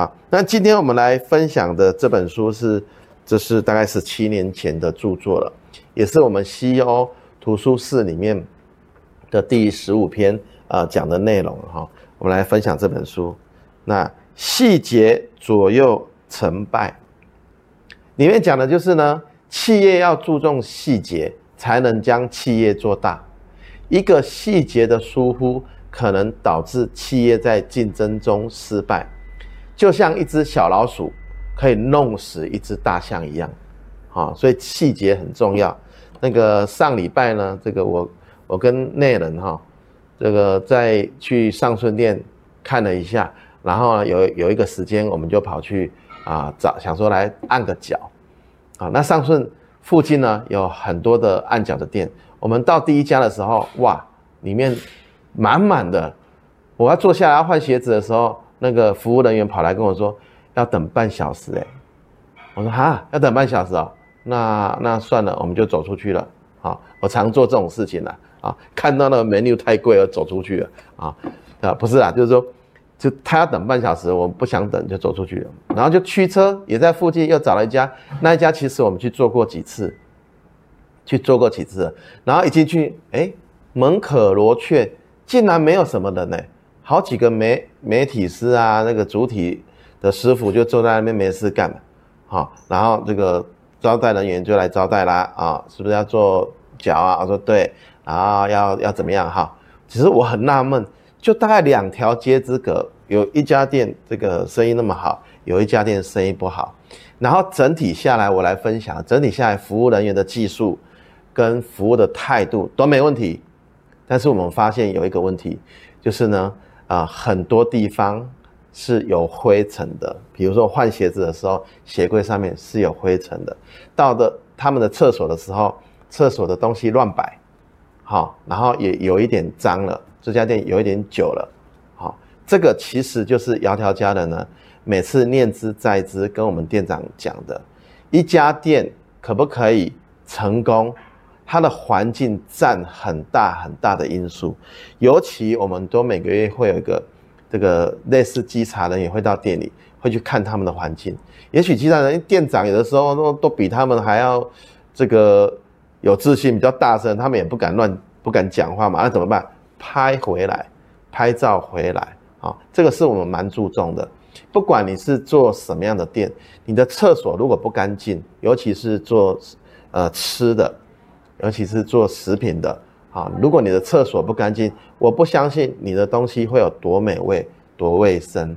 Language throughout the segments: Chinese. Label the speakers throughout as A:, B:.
A: 好，那今天我们来分享的这本书是，这是大概是七年前的著作了，也是我们西欧图书室里面的第十五篇啊、呃、讲的内容哈。我们来分享这本书，那细节左右成败，里面讲的就是呢，企业要注重细节，才能将企业做大。一个细节的疏忽，可能导致企业在竞争中失败，就像一只小老鼠可以弄死一只大象一样。啊，所以细节很重要。那个上礼拜呢，这个我我跟内人哈，这个在去尚顺店看了一下，然后呢有有一个时间，我们就跑去啊找，想说来按个脚。啊，那尚顺附近呢有很多的按脚的店。我们到第一家的时候，哇，里面满满的。我要坐下来换鞋子的时候，那个服务人员跑来跟我说要等半小时。哎，我说哈，要等半小时哦。那那算了，我们就走出去了。好，我常做这种事情了。啊，看到那个 menu 太贵了，走出去了。啊，啊，不是啊，就是说，就他要等半小时，我不想等，就走出去了。然后就驱车也在附近，又找了一家。那一家其实我们去做过几次。去做过几次，然后一进去，哎，门可罗雀，竟然没有什么人呢。好几个媒媒体师啊，那个主体的师傅就坐在那边没事干嘛，好，然后这个招待人员就来招待啦，啊，是不是要做脚啊？我说对，然后要要怎么样哈？其实我很纳闷，就大概两条街之隔，有一家店这个生意那么好，有一家店生意不好，然后整体下来我来分享，整体下来服务人员的技术。跟服务的态度都没问题，但是我们发现有一个问题，就是呢，啊，很多地方是有灰尘的。比如说换鞋子的时候，鞋柜上面是有灰尘的。到的他们的厕所的时候，厕所的东西乱摆，好，然后也有一点脏了。这家店有一点久了，好，这个其实就是窈窕佳人呢，每次念之在之跟我们店长讲的，一家店可不可以成功？它的环境占很大很大的因素，尤其我们都每个月会有一个这个类似稽查人也会到店里，会去看他们的环境。也许稽查人店长有的时候都都比他们还要这个有自信，比较大声，他们也不敢乱不敢讲话嘛。那怎么办？拍回来，拍照回来啊，这个是我们蛮注重的。不管你是做什么样的店，你的厕所如果不干净，尤其是做呃吃的。尤其是做食品的，啊，如果你的厕所不干净，我不相信你的东西会有多美味、多卫生，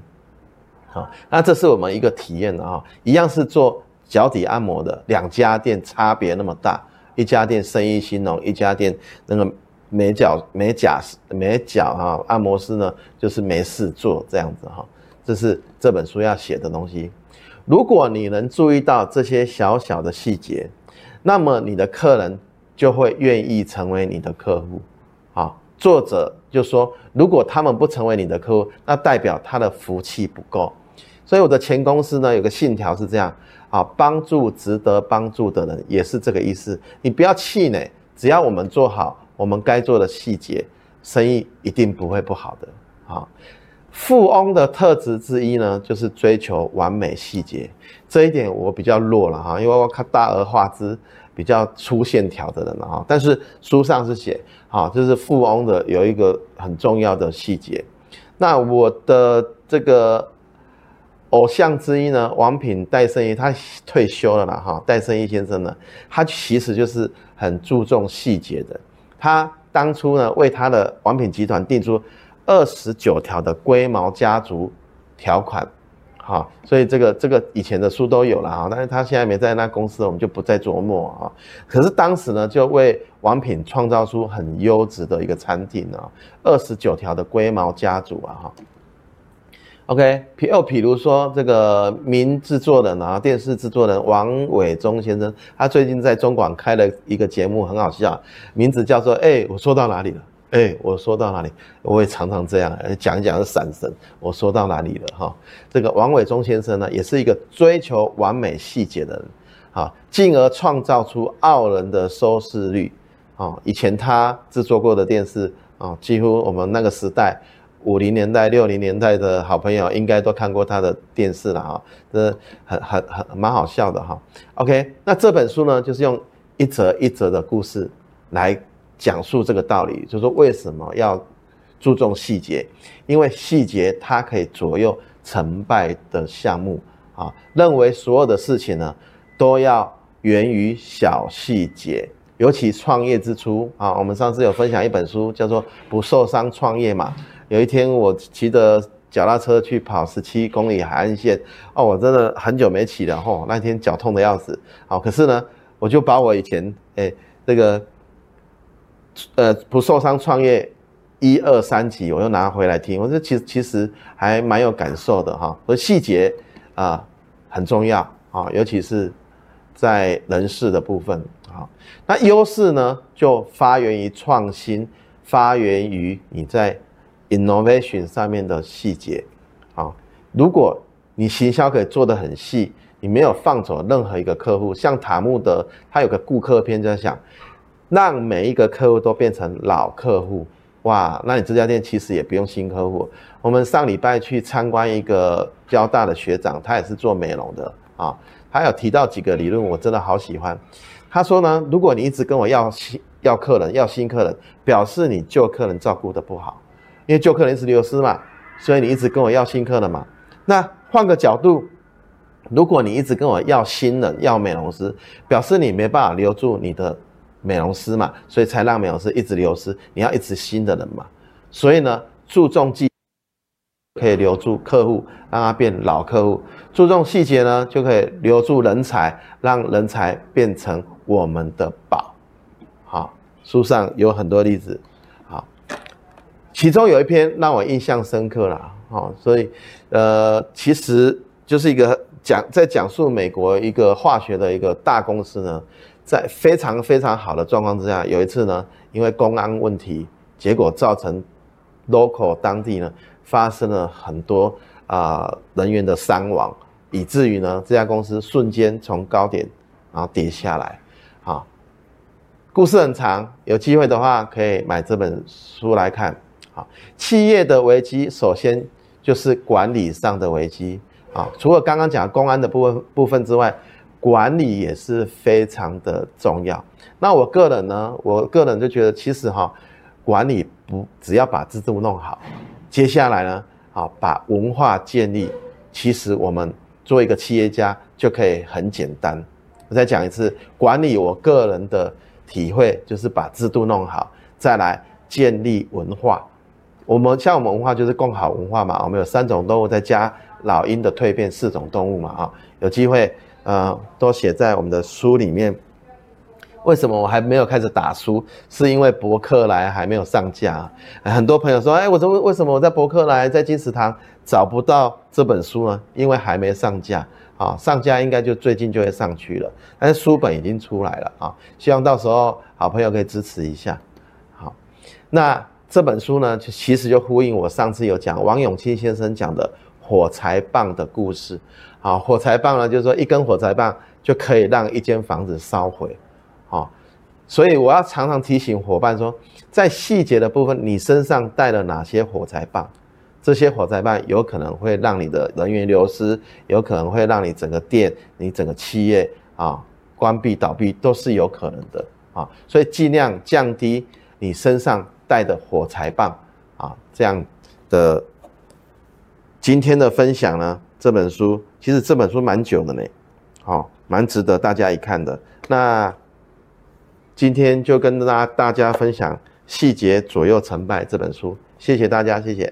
A: 好，那这是我们一个体验的啊，一样是做脚底按摩的，两家店差别那么大，一家店生意兴隆，一家店那个美脚美甲美脚哈按摩师呢就是没事做这样子哈，这是这本书要写的东西。如果你能注意到这些小小的细节，那么你的客人。就会愿意成为你的客户，啊，作者就说，如果他们不成为你的客户，那代表他的福气不够。所以我的前公司呢，有个信条是这样，啊，帮助值得帮助的人，也是这个意思。你不要气馁，只要我们做好我们该做的细节，生意一定不会不好的。啊，富翁的特质之一呢，就是追求完美细节。这一点我比较弱了哈，因为我看大而化之。比较粗线条的人了哈，但是书上是写，好，就是富翁的有一个很重要的细节。那我的这个偶像之一呢，王品戴胜益，他退休了啦哈，戴胜益先生呢，他其实就是很注重细节的。他当初呢，为他的王品集团定出二十九条的龟毛家族条款。好，所以这个这个以前的书都有了哈，但是他现在没在那公司，我们就不再琢磨啊。可是当时呢，就为王品创造出很优质的一个餐厅啊，二十九条的龟毛家族啊哈。OK，譬又比如说这个名制作人啊，电视制作人王伟忠先生，他最近在中广开了一个节目，很好笑，名字叫做哎，我说到哪里了？哎，我说到哪里？我也常常这样讲一讲是闪神。我说到哪里了？哈，这个王伟忠先生呢，也是一个追求完美细节的人，啊，进而创造出傲人的收视率。啊，以前他制作过的电视啊，几乎我们那个时代五零年代、六零年代的好朋友应该都看过他的电视了哈，这很很很蛮好笑的哈。OK，那这本书呢，就是用一则一则的故事来讲述这个道理，就是说为什么要注重细节，因为细节它可以左右成败的项目啊。认为所有的事情呢，都要源于小细节。尤其创业之初啊，我们上次有分享一本书，叫做《不受伤创业》嘛。有一天我骑着脚踏车去跑十七公里海岸线，哦，我真的很久没骑了吼，那天脚痛得要死。好，可是呢，我就把我以前诶那个呃不受伤创业一二三集，我又拿回来听，我说其实其实还蛮有感受的哈。所以细节啊很重要啊，尤其是在人事的部分。好，那优势呢，就发源于创新，发源于你在 innovation 上面的细节。啊，如果你行销可以做得很细，你没有放走任何一个客户，像塔木德，他有个顾客篇在想，让每一个客户都变成老客户，哇，那你这家店其实也不用新客户。我们上礼拜去参观一个交大的学长，他也是做美容的啊，他有提到几个理论，我真的好喜欢。他说呢，如果你一直跟我要新要客人要新客人，表示你旧客人照顾得不好，因为旧客人一直流失嘛，所以你一直跟我要新客人嘛。那换个角度，如果你一直跟我要新人要美容师，表示你没办法留住你的美容师嘛，所以才让美容师一直流失。你要一直新的人嘛，所以呢，注重技。可以留住客户，让他变老客户；注重细节呢，就可以留住人才，让人才变成我们的宝。好，书上有很多例子。好，其中有一篇让我印象深刻了。好，所以呃，其实就是一个讲在讲述美国一个化学的一个大公司呢，在非常非常好的状况之下，有一次呢，因为公安问题，结果造成 local 当地呢。发生了很多啊、人员的伤亡，以至于呢这家公司瞬间从高点然后跌下来，啊，故事很长，有机会的话可以买这本书来看。好，企业的危机首先就是管理上的危机啊，除了刚刚讲公安的部分部分之外，管理也是非常的重要。那我个人呢，我个人就觉得其实哈，管理不只要把制度弄好。接下来呢，啊，把文化建立，其实我们做一个企业家就可以很简单。我再讲一次，管理我个人的体会就是把制度弄好，再来建立文化。我们像我们文化就是共好文化嘛，我们有三种动物，再加老鹰的蜕变四种动物嘛，啊，有机会呃都写在我们的书里面。为什么我还没有开始打书？是因为博客来还没有上架。很多朋友说：“哎，我说为什么我在博客来、在金石堂找不到这本书呢？因为还没上架啊，上架应该就最近就会上去了。但是书本已经出来了啊，希望到时候好朋友可以支持一下。好，那这本书呢，其实就呼应我上次有讲王永庆先生讲的火柴棒的故事。好，火柴棒呢，就是说一根火柴棒就可以让一间房子烧毁。啊，所以我要常常提醒伙伴说，在细节的部分，你身上带了哪些火柴棒？这些火柴棒有可能会让你的人员流失，有可能会让你整个店、你整个企业啊关闭倒闭，都是有可能的啊。所以尽量降低你身上带的火柴棒啊。这样的今天的分享呢，这本书其实这本书蛮久的呢，好，蛮值得大家一看的。那。今天就跟大大家分享《细节左右成败》这本书，谢谢大家，谢谢。